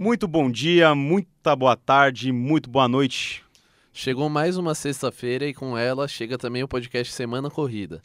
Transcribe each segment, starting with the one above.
Muito bom dia, muita boa tarde, muito boa noite. Chegou mais uma sexta-feira e com ela chega também o podcast Semana Corrida.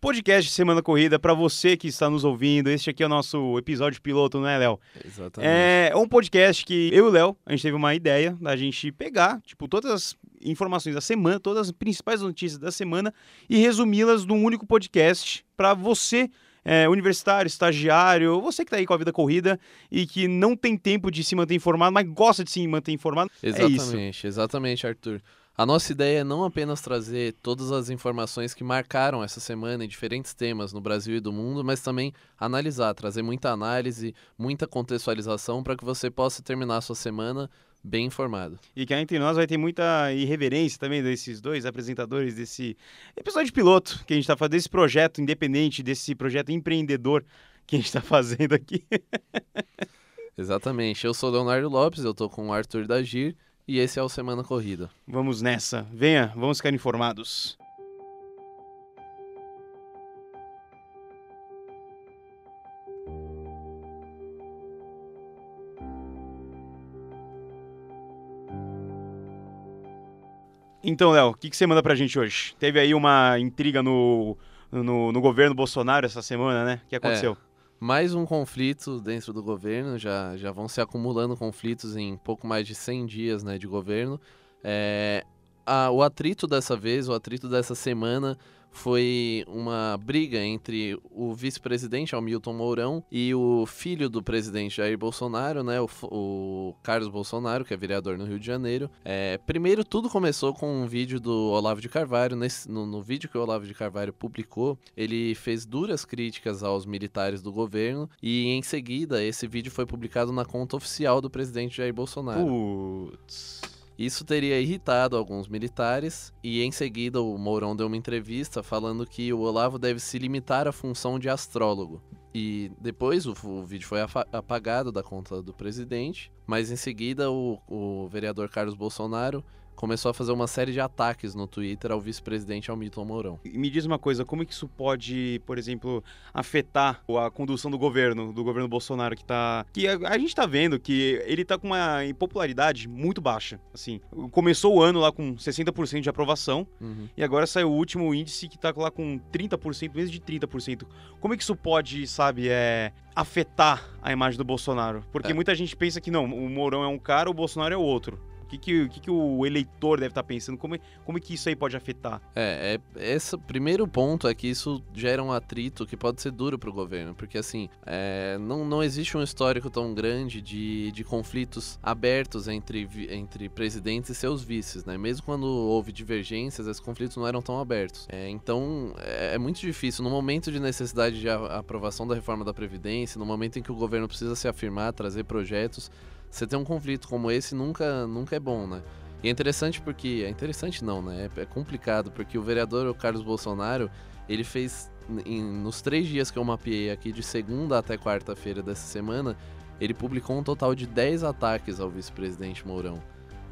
Podcast Semana Corrida para você que está nos ouvindo. Este aqui é o nosso episódio piloto, não é, Léo? Exatamente. É um podcast que eu e o Léo, a gente teve uma ideia da gente pegar, tipo, todas as informações da semana, todas as principais notícias da semana e resumi-las num único podcast para você é, universitário, estagiário, você que está aí com a vida corrida e que não tem tempo de se manter informado, mas gosta de se manter informado. Exatamente, é exatamente, Arthur. A nossa ideia é não apenas trazer todas as informações que marcaram essa semana em diferentes temas no Brasil e do mundo, mas também analisar, trazer muita análise, muita contextualização para que você possa terminar a sua semana bem informado. E que entre nós vai ter muita irreverência também desses dois apresentadores desse episódio de piloto que a gente está fazendo, desse projeto independente, desse projeto empreendedor que a gente está fazendo aqui. Exatamente. Eu sou Leonardo Lopes, eu tô com o Arthur Dagir e esse é o Semana Corrida. Vamos nessa. Venha, vamos ficar informados. Então, Léo, o que, que você manda pra gente hoje? Teve aí uma intriga no, no, no governo Bolsonaro essa semana, né? O que aconteceu? É, mais um conflito dentro do governo, já, já vão se acumulando conflitos em pouco mais de 100 dias né, de governo. É, a, o atrito dessa vez, o atrito dessa semana foi uma briga entre o vice-presidente Hamilton Mourão e o filho do presidente Jair Bolsonaro, né, o, o, Carlos Bolsonaro, que é vereador no Rio de Janeiro. É, primeiro, tudo começou com um vídeo do Olavo de Carvalho. Nesse, no, no vídeo que o Olavo de Carvalho publicou, ele fez duras críticas aos militares do governo e, em seguida, esse vídeo foi publicado na conta oficial do presidente Jair Bolsonaro. Putz. Isso teria irritado alguns militares, e em seguida o Mourão deu uma entrevista falando que o Olavo deve se limitar à função de astrólogo. E depois o, o vídeo foi apagado da conta do presidente, mas em seguida o, o vereador Carlos Bolsonaro começou a fazer uma série de ataques no Twitter ao vice-presidente Hamilton Mourão. Me diz uma coisa, como é que isso pode, por exemplo, afetar a condução do governo, do governo Bolsonaro que tá que a, a gente tá vendo que ele tá com uma impopularidade muito baixa, assim. Começou o ano lá com 60% de aprovação uhum. e agora saiu o último índice que tá lá com 30%, menos de 30%. Como é que isso pode, sabe, é afetar a imagem do Bolsonaro? Porque é. muita gente pensa que não, o Mourão é um cara, o Bolsonaro é o outro. O que, que, que, que o eleitor deve estar tá pensando? Como, é, como é que isso aí pode afetar? É, é, esse primeiro ponto é que isso gera um atrito que pode ser duro para o governo, porque assim, é, não, não existe um histórico tão grande de, de conflitos abertos entre, entre presidentes e seus vices, né? Mesmo quando houve divergências, esses conflitos não eram tão abertos. É, então, é, é, muito difícil, no momento de necessidade de aprovação da reforma da Previdência, no momento em que o governo precisa se afirmar, trazer projetos, você ter um conflito como esse nunca, nunca é bom, né? E é interessante porque. É interessante não, né? É, é complicado, porque o vereador Carlos Bolsonaro, ele fez. Em, nos três dias que eu mapeei aqui, de segunda até quarta-feira dessa semana, ele publicou um total de 10 ataques ao vice-presidente Mourão.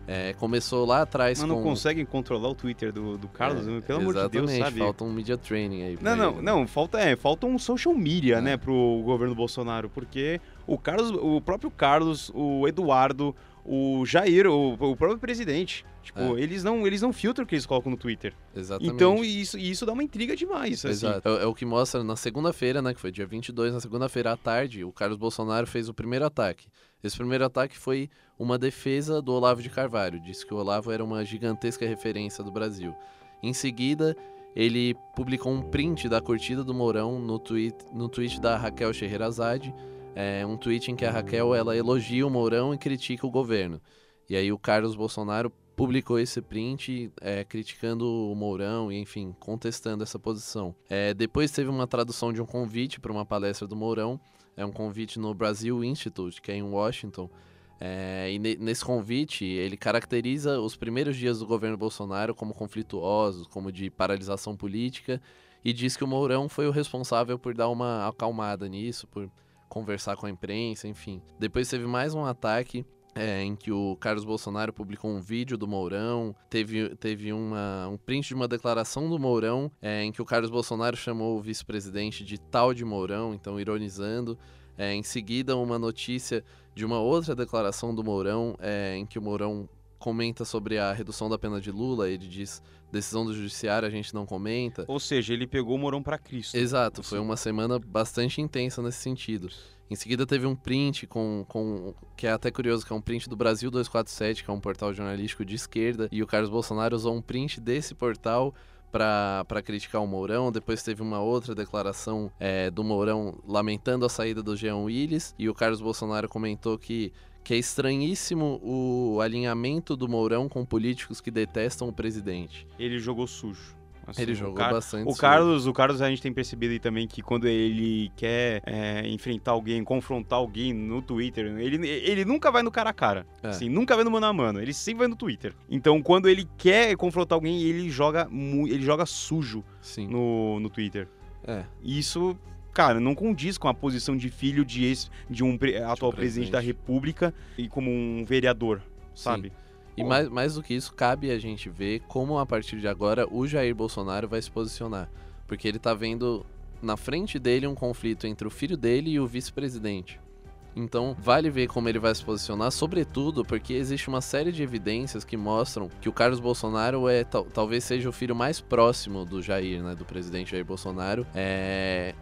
É, começou lá atrás Mas não com... conseguem controlar o Twitter do, do Carlos? É, pelo amor de Deus, sabe? falta um media training aí. Não, não, não, falta, é, falta um social media, é. né, pro governo Bolsonaro, porque o Carlos, o próprio Carlos, o Eduardo, o Jair, o, o próprio presidente, tipo, é. eles não eles não filtram o que eles colocam no Twitter. Exatamente. Então isso, isso dá uma intriga demais, assim. Exato. É, é, o que mostra na segunda-feira, né, que foi dia 22, na segunda-feira à tarde, o Carlos Bolsonaro fez o primeiro ataque. Esse primeiro ataque foi uma defesa do Olavo de Carvalho, disse que o Olavo era uma gigantesca referência do Brasil. Em seguida, ele publicou um print da curtida do Mourão no tweet, no tweet da Raquel Scheherazade, é um tweet em que a Raquel ela elogia o Mourão e critica o governo. E aí o Carlos Bolsonaro publicou esse print é, criticando o Mourão e, enfim, contestando essa posição. É, depois teve uma tradução de um convite para uma palestra do Mourão, é um convite no Brasil Institute, que é em Washington. É, e nesse convite, ele caracteriza os primeiros dias do governo Bolsonaro como conflituosos, como de paralisação política, e diz que o Mourão foi o responsável por dar uma acalmada nisso, por conversar com a imprensa, enfim. Depois teve mais um ataque é, em que o Carlos Bolsonaro publicou um vídeo do Mourão, teve, teve uma, um print de uma declaração do Mourão, é, em que o Carlos Bolsonaro chamou o vice-presidente de tal de Mourão, então ironizando. É, em seguida, uma notícia de uma outra declaração do Mourão, é, em que o Mourão comenta sobre a redução da pena de Lula. Ele diz: decisão do judiciário a gente não comenta. Ou seja, ele pegou o Mourão para Cristo. Exato, foi uma semana bastante intensa nesse sentido. Em seguida teve um print com, com que é até curioso, que é um print do Brasil 247, que é um portal jornalístico de esquerda, e o Carlos Bolsonaro usou um print desse portal para criticar o Mourão. Depois teve uma outra declaração é, do Mourão lamentando a saída do Jean Willis. E o Carlos Bolsonaro comentou que, que é estranhíssimo o alinhamento do Mourão com políticos que detestam o presidente. Ele jogou sujo. Assim, ele jogou Car bastante. O Carlos, o Carlos, a gente tem percebido aí também que quando ele quer é, enfrentar alguém, confrontar alguém no Twitter, ele, ele nunca vai no cara a cara. É. Assim, nunca vai no mano a mano. Ele sempre vai no Twitter. Então, quando ele quer confrontar alguém, ele joga, ele joga sujo Sim. No, no Twitter. É. Isso cara, não condiz com a posição de filho de, ex, de um pre, atual presidente. presidente da República e como um vereador, sabe? Sim. E mais, mais do que isso, cabe a gente ver como a partir de agora o Jair Bolsonaro vai se posicionar. Porque ele tá vendo na frente dele um conflito entre o filho dele e o vice-presidente. Então, vale ver como ele vai se posicionar, sobretudo porque existe uma série de evidências que mostram que o Carlos Bolsonaro é talvez seja o filho mais próximo do Jair, né, do presidente Jair Bolsonaro. É,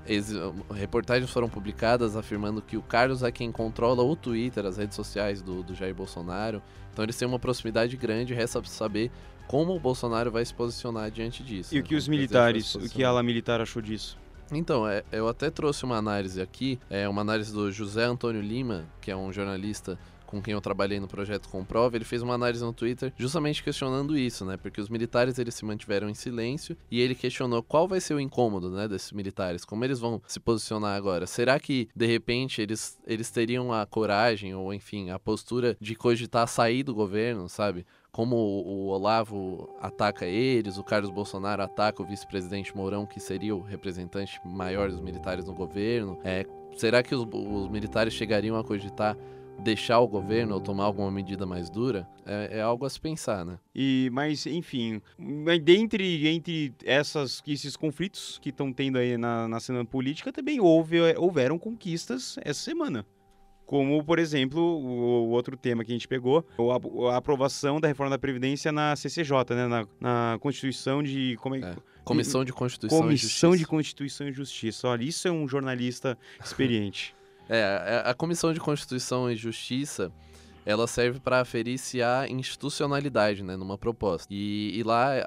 reportagens foram publicadas afirmando que o Carlos é quem controla o Twitter, as redes sociais do, do Jair Bolsonaro. Então, eles têm uma proximidade grande, resta saber como o Bolsonaro vai se posicionar diante disso. E né? o que os militares, o que a ala militar achou disso? Então, é, eu até trouxe uma análise aqui, é uma análise do José Antônio Lima, que é um jornalista com quem eu trabalhei no projeto Comprova, ele fez uma análise no Twitter justamente questionando isso, né? Porque os militares eles se mantiveram em silêncio e ele questionou qual vai ser o incômodo, né, desses militares, como eles vão se posicionar agora. Será que de repente eles eles teriam a coragem ou enfim, a postura de cogitar sair do governo, sabe? Como o Olavo ataca eles, o Carlos Bolsonaro ataca o vice-presidente Mourão, que seria o representante maior dos militares no governo. É, será que os, os militares chegariam a cogitar deixar o governo ou tomar alguma medida mais dura é, é, algo a se pensar, né? E mas enfim, dentre entre essas esses conflitos que estão tendo aí na, na cena política também houve houveram conquistas essa semana. Como, por exemplo, o, outro tema que a gente pegou, a, a, aprovação da reforma da Previdência na CCJ, né? Na, na Constituição de. Como é, é. Comissão de Constituição Comissão e Justiça. de Constituição e Justiça. Olha, isso é um jornalista experiente. é, a Comissão de Constituição e Justiça ela serve para aferir se há institucionalidade né, numa proposta. E, e, lá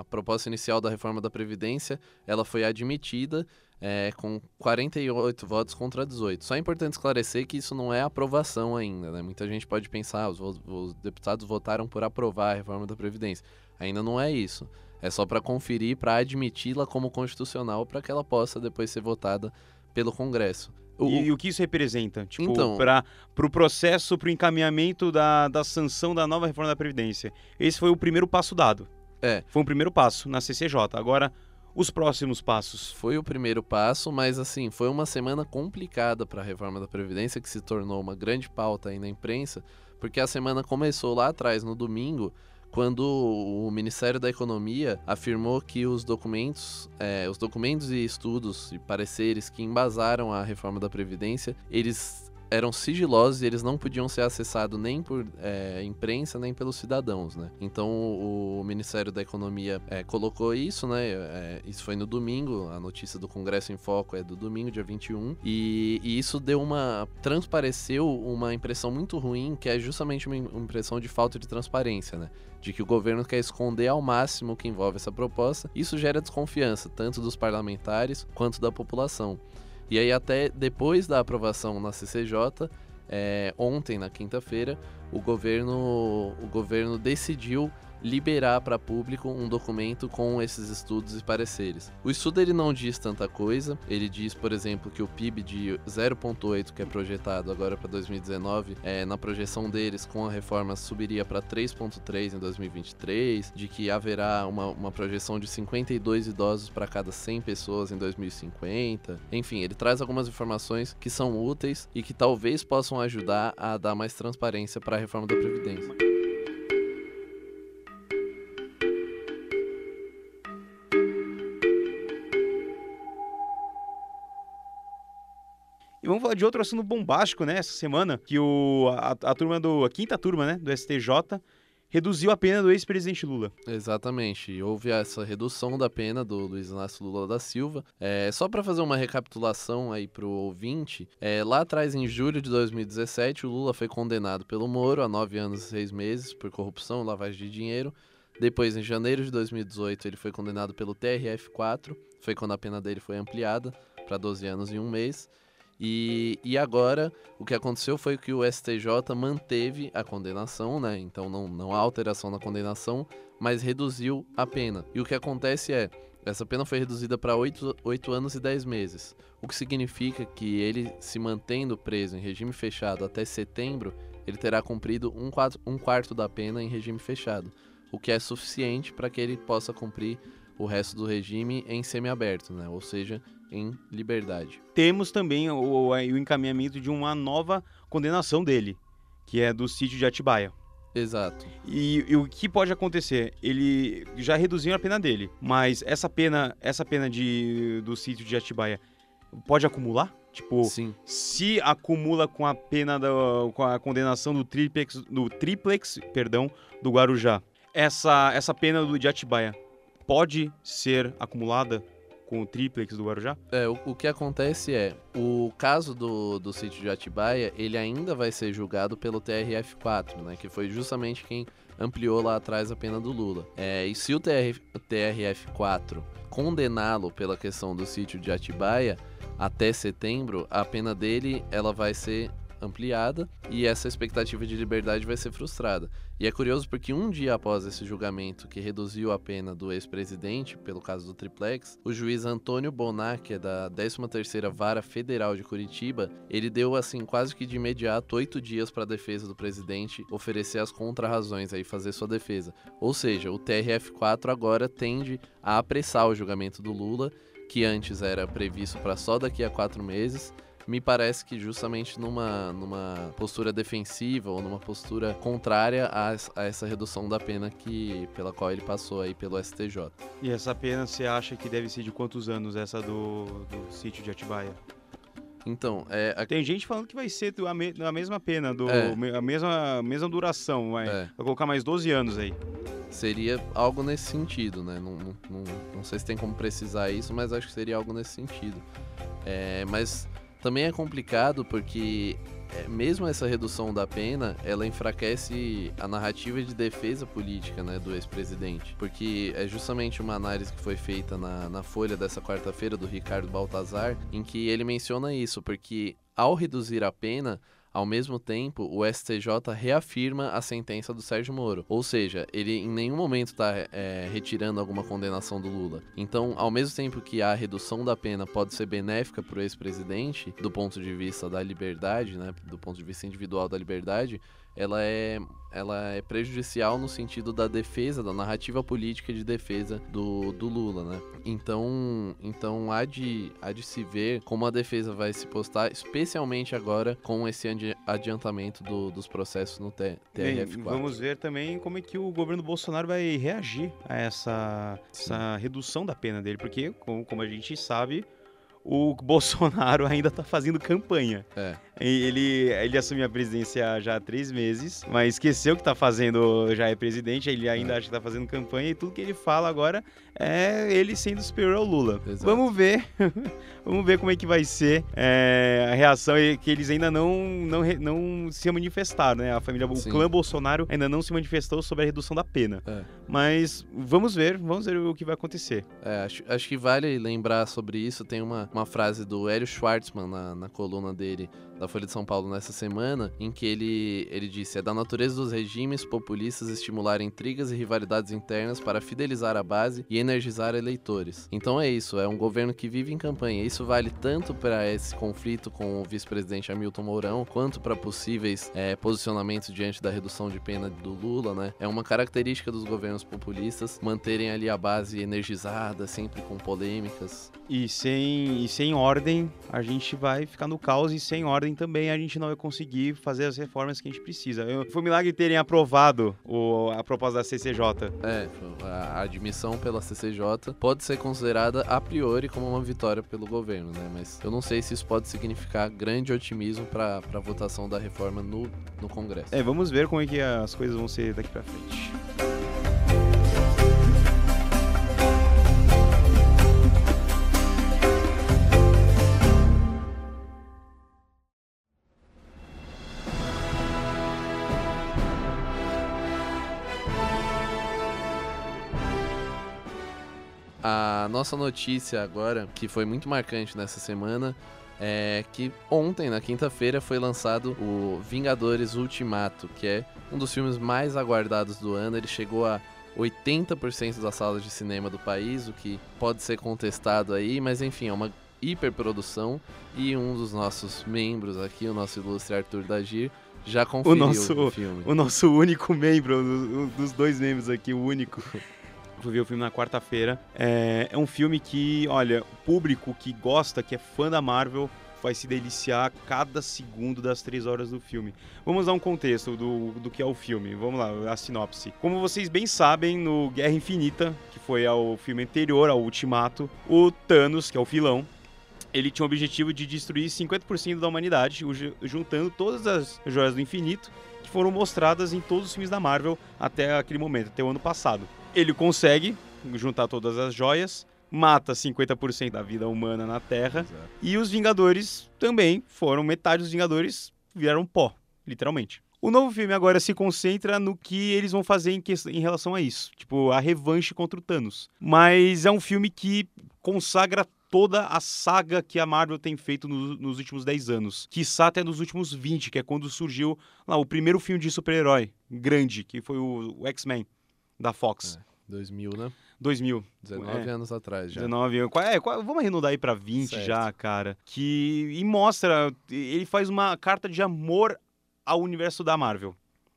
a proposta inicial da reforma da Previdência ela foi admitida é, com 48 votos contra 18. Só é importante esclarecer que isso não é aprovação ainda. Né? Muita gente pode pensar, os, os deputados votaram por aprovar a reforma da Previdência. Ainda não é isso. É só para conferir, para admiti-la como constitucional, para que ela possa depois ser votada pelo Congresso. O, e, e, o que isso representa? Tipo, então, para o pro processo, para o encaminhamento da, da sanção da nova reforma da Previdência. Esse foi o primeiro passo dado. É. Foi um primeiro passo na CCJ. Agora, os próximos passos? Foi o primeiro passo, mas assim, foi uma semana complicada para a reforma da Previdência, que se tornou uma grande pauta aí na imprensa, porque a semana começou lá atrás, no domingo, quando o Ministério da Economia afirmou que os documentos, é, os documentos e estudos e pareceres que embasaram a reforma da Previdência, eles eram sigilosos e eles não podiam ser acessados nem por é, imprensa nem pelos cidadãos, né? Então o Ministério da Economia é, colocou isso, né? É, isso foi no domingo, a notícia do Congresso em Foco é do domingo, dia 21, e, e isso deu uma. transpareceu uma impressão muito ruim, que é justamente uma impressão de falta de transparência, né? de que o governo quer esconder ao máximo o que envolve essa proposta. Isso gera desconfiança, tanto dos parlamentares quanto da população. E aí, até depois da aprovação na CCJ, é, ontem, na quinta-feira, o governo, o governo decidiu liberar para público um documento com esses estudos e pareceres. O estudo ele não diz tanta coisa, ele diz, por exemplo, que o PIB de 0,8 que é projetado agora para 2019, é, na projeção deles com a reforma subiria para 3,3 em 2023, de que haverá uma, uma projeção de 52 idosos para cada 100 pessoas em 2050. Enfim, ele traz algumas informações que são úteis e que talvez possam ajudar a dar mais transparência para a reforma da Previdência. Vamos falar de outro assunto bombástico, né? Essa semana, que o, a, a turma do. A quinta turma, né? Do STJ reduziu a pena do ex-presidente Lula. Exatamente. Houve essa redução da pena do Luiz Inácio Lula da Silva. É, só para fazer uma recapitulação aí para o ouvinte, é, lá atrás, em julho de 2017, o Lula foi condenado pelo Moro a nove anos e seis meses por corrupção lavagem de dinheiro. Depois, em janeiro de 2018, ele foi condenado pelo TRF4, foi quando a pena dele foi ampliada para 12 anos e um mês. E, e agora, o que aconteceu foi que o STJ manteve a condenação, né? Então não, não há alteração na condenação, mas reduziu a pena. E o que acontece é, essa pena foi reduzida para 8, 8 anos e 10 meses, o que significa que ele, se mantendo preso em regime fechado até setembro, ele terá cumprido um quarto, um quarto da pena em regime fechado, o que é suficiente para que ele possa cumprir o resto do regime em semiaberto, né? ou seja, em liberdade. Temos também o, o encaminhamento de uma nova condenação dele, que é do sítio de Atibaia. Exato. E, e, o que pode acontecer? Ele já reduziu a pena dele, mas essa pena, essa pena de, do sítio de Atibaia pode acumular? Tipo, Sim. se acumula com a pena da, com a condenação do triplex, do triplex, perdão, do Guarujá. Essa essa pena do de Atibaia pode ser acumulada com o triplex do Guarujá? É, o, o, que acontece é, o caso do, do sítio de Atibaia, ele ainda vai ser julgado pelo TRF4, né, que foi justamente quem ampliou lá atrás a pena do Lula. É, e se o TR, TRF4 condená-lo pela questão do sítio de Atibaia até setembro, a pena dele ela vai ser ampliada e essa expectativa de liberdade vai ser frustrada. E é curioso porque um dia após esse julgamento que reduziu a pena do ex-presidente, pelo caso do triplex, o juiz Antônio Bonar, que é da 13ª Vara Federal de Curitiba, ele deu assim quase que de imediato oito dias para a defesa do presidente oferecer as contrarrazões aí fazer sua defesa. Ou seja, o TRF4 agora tende a apressar o julgamento do Lula, que antes era previsto para só daqui a quatro meses me parece que justamente numa, numa postura defensiva ou numa postura contrária a, a, essa redução da pena que pela qual ele passou aí pelo STJ. E essa pena você acha que deve ser de quantos anos essa do, do sítio de Atibaia? Então, é, a... tem gente falando que vai ser a, me, a mesma pena, do, é. a, mesma, a mesma duração, vai, é. vai colocar mais 12 anos aí. Seria algo nesse sentido, né? Não, não, não, não sei se tem como precisar isso, mas acho que seria algo nesse sentido. É, mas também é complicado porque é, mesmo essa redução da pena, ela enfraquece a narrativa de defesa política né, do ex-presidente. Porque é justamente uma análise que foi feita na, na Folha dessa quarta-feira do Ricardo Baltazar, em que ele menciona isso, porque ao reduzir a pena, ao mesmo tempo, o STJ reafirma a sentença do Sérgio Moro. Ou seja, ele em nenhum momento está é, retirando alguma condenação do Lula. Então, ao mesmo tempo que a redução da pena pode ser benéfica para o ex-presidente, do ponto de vista da liberdade, né, do ponto de vista individual da liberdade, ela é, ela é prejudicial no sentido da defesa, da narrativa política de defesa do, do Lula, né? Então, então há, de, há de se ver como a defesa vai se postar, especialmente agora com esse adiantamento do, dos processos no TRF4. vamos ver também como é que o governo Bolsonaro vai reagir a essa, essa redução da pena dele, porque, como, como a gente sabe, o Bolsonaro ainda está fazendo campanha. É. Ele, ele assumiu a presidência já há três meses, mas esqueceu que está fazendo, já é presidente, ele ainda é. acha que está fazendo campanha e tudo que ele fala agora é ele sendo superior ao Lula. Exato. Vamos ver, vamos ver como é que vai ser é, a reação, que eles ainda não, não, não se manifestaram, né? A família, Sim. o clã Bolsonaro ainda não se manifestou sobre a redução da pena. É. Mas vamos ver, vamos ver o que vai acontecer. É, acho, acho que vale lembrar sobre isso, tem uma, uma frase do Hélio Schwartzman na, na coluna dele da Folha de São Paulo nessa semana, em que ele, ele disse: é da natureza dos regimes populistas estimular intrigas e rivalidades internas para fidelizar a base e energizar eleitores. Então é isso, é um governo que vive em campanha. Isso vale tanto para esse conflito com o vice-presidente Hamilton Mourão, quanto para possíveis é, posicionamentos diante da redução de pena do Lula, né? É uma característica dos governos populistas manterem ali a base energizada, sempre com polêmicas. E sem, e sem ordem, a gente vai ficar no caos e sem ordem aprovarem também, a gente não vai conseguir fazer as reformas que a gente precisa. Eu- Foi um milagre terem aprovado o- a proposta da CCJ. É, a admissão pela CCJ pode ser considerada a priori como uma vitória pelo governo, né? Mas eu não sei se isso pode significar grande otimismo para a votação da reforma no, no Congresso. É, vamos ver como é que as coisas vão ser daqui pra frente. Nossa notícia agora, que foi muito marcante nessa semana, é que ontem, na quinta-feira, foi lançado o Vingadores Ultimato, que é um dos filmes mais aguardados do ano. Ele chegou a 80% das salas de cinema do país, o que pode ser contestado aí, mas enfim, é uma hiperprodução e um dos nossos membros aqui, o nosso ilustre Arthur Dagir, já conferiu o, nosso- filme. O nosso único membro, um dos dois membros aqui, o único. Fui ver o filme na quarta-feira. É, é um filme que, olha, o público que gosta, que é fã da Marvel, vai se deliciar cada segundo das três horas do filme. Vamos dar um contexto do, do que é o filme. Vamos lá, a sinopse. Como vocês bem sabem, no Guerra Infinita, que foi ao filme anterior, ao Ultimato, o Thanos, que é o vilão, ele tinha o objetivo de destruir 50% da humanidade, o- juntando todas as joias do infinito que foram mostradas em todos os filmes da Marvel até aquele momento, até o ano passado. Ele consegue juntar todas as joias, mata 50% da vida humana na Terra, Exato. e os Vingadores também foram, metade dos Vingadores viraram pó, literalmente. O novo filme agora se concentra no que eles vão fazer em, ques- em relação a isso. Tipo, a revanche contra o Thanos. Mas é um filme que consagra toda a saga que a Marvel tem feito no- nos últimos 10 anos. Quiçá até nos últimos 20, que é quando surgiu lá, o primeiro filme de super-herói grande, que foi o, o X-Men, da Fox. 2000, né? 2000. 19 É. anos atrás já. 19 anos. É, vamos arredondar aí pra 20 Certo. já, cara. Que. E mostra. Ele faz uma carta de amor ao universo da Marvel.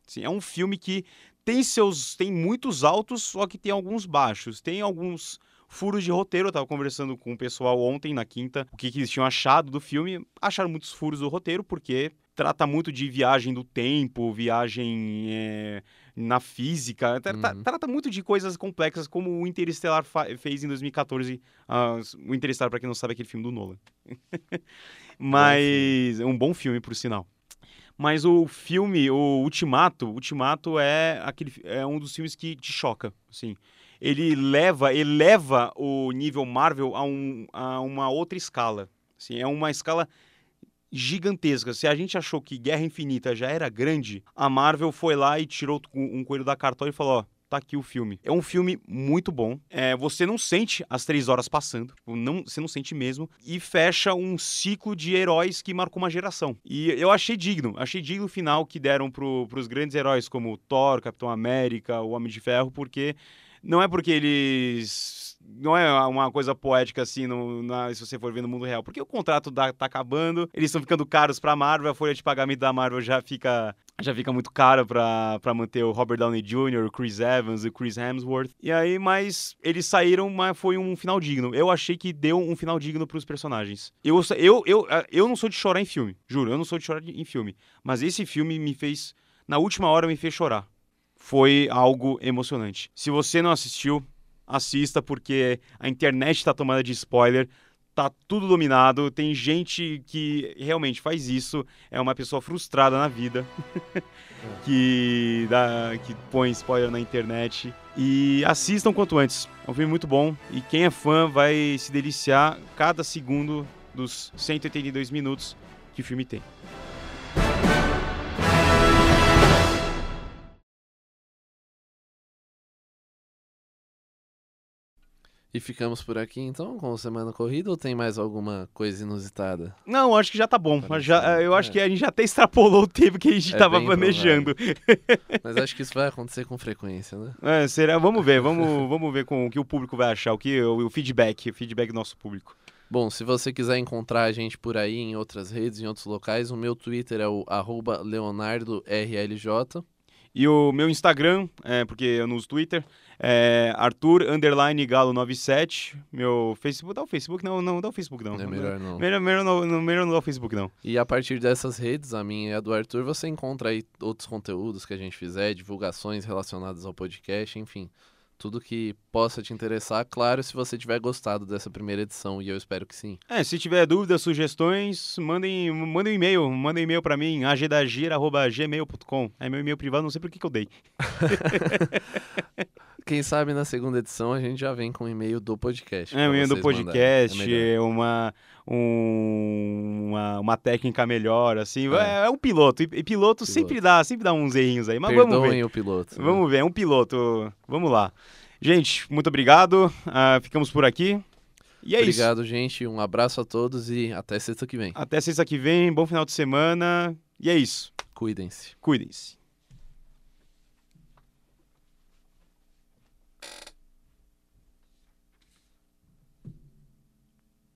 Assim, é um filme que tem seus. tem muitos altos, só que tem alguns baixos. Tem alguns furos de roteiro. Eu tava conversando com o pessoal ontem, na quinta, o que, que eles tinham achado do filme. Acharam muitos furos do roteiro, porque trata muito de viagem do tempo, viagem é, na física. Tra- Uhum. Trata muito de coisas complexas, como o Interestelar fez em 2014. ah, o Interestelar, pra quem não sabe, é aquele filme do Nolan. Mas. É um bom filme, por sinal. Mas o filme, o Ultimato, Ultimato é aquele é um dos filmes que te choca, assim. Ele leva, eleva o nível Marvel a, um, a uma outra escala. Assim, é uma escala gigantesca. Se a gente achou que Guerra Infinita já era grande, a Marvel foi lá e tirou um coelho da cartola e falou, ó, tá aqui o filme. É um filme muito bom. É, você não sente as três horas passando. tipo, Não, você não sente mesmo. E fecha um ciclo de heróis que marcou uma geração. E eu achei digno. Achei digno o final que deram pro, pros grandes heróis como Thor, Capitão América, o Homem de Ferro, porque não é porque eles. Não é uma coisa poética assim, no, na- se você for ver no mundo real. Porque o contrato da- tá acabando, eles estão ficando caros pra Marvel, a folha de pagamento da Marvel já fica já fica muito cara pra manter o Robert Downey Jr., o Chris Evans e o Chris Hemsworth. E aí, mas eles saíram, mas foi um final digno. Eu achei que deu um final digno pros personagens. Eu, eu, eu, eu não sou de chorar em filme, juro, eu não sou de chorar em filme. Mas esse filme me fez, na última hora, me fez chorar. Foi algo emocionante. Se você não assistiu, assista, porque a internet tá tomada de spoiler. Tá tudo dominado, tem gente que realmente faz isso, é uma pessoa frustrada na vida, que, dá, que põe spoiler na internet. E assistam quanto antes, é um filme muito bom e quem é fã vai se deliciar cada segundo dos 182 minutos que o filme tem. E ficamos por aqui então com o Semana Corrida ou tem mais alguma coisa inusitada? Não, acho que já tá bom. Parece Já, eu acho é. que a gente já até extrapolou o tempo que a gente É tava planejando. Mas acho que isso vai acontecer com frequência, né? É, será? Vamos ver, vamos, vamos ver com o que o público vai achar, o que o, o feedback, o feedback do nosso público. Bom, se você quiser encontrar a gente por aí em outras redes, em outros locais, o meu Twitter é o arroba leonardorlj. E o meu Instagram, é, porque eu não uso Twitter, é Arthur underline Galo 97. Meu Facebook. Dá o Facebook? Não, não dá o Facebook, não. É melhor não. Melhor, melhor, não, melhor não dá o Facebook, não. E a partir dessas redes, a minha e a do Arthur, você encontra aí outros conteúdos que a gente fizer, divulgações relacionadas ao podcast, enfim. Tudo que possa te interessar, claro, se você tiver gostado dessa primeira edição, e eu espero que sim. É, se tiver dúvidas, sugestões, mandem, mandem um e-mail, mandem um e-mail para mim, agdagira.gmail.com. É meu e-mail privado, não sei por que, que eu dei. Quem sabe na segunda edição a gente já vem com o e-mail do podcast. É, o e-mail do podcast. É uma, um- uma, uma técnica melhor, assim. É. É, é um piloto. E, e piloto, sempre dá, sempre dá uns errinhos aí. Mas vamos ver. Perdoem o piloto. né? Vamos ver, é um piloto. Vamos lá. Gente, muito obrigado. Ah, ficamos por aqui. E é isso. Obrigado, gente. Um abraço a todos e até sexta que vem. Até sexta que vem. Bom final de semana. E é isso. Cuidem-se. Cuidem-se.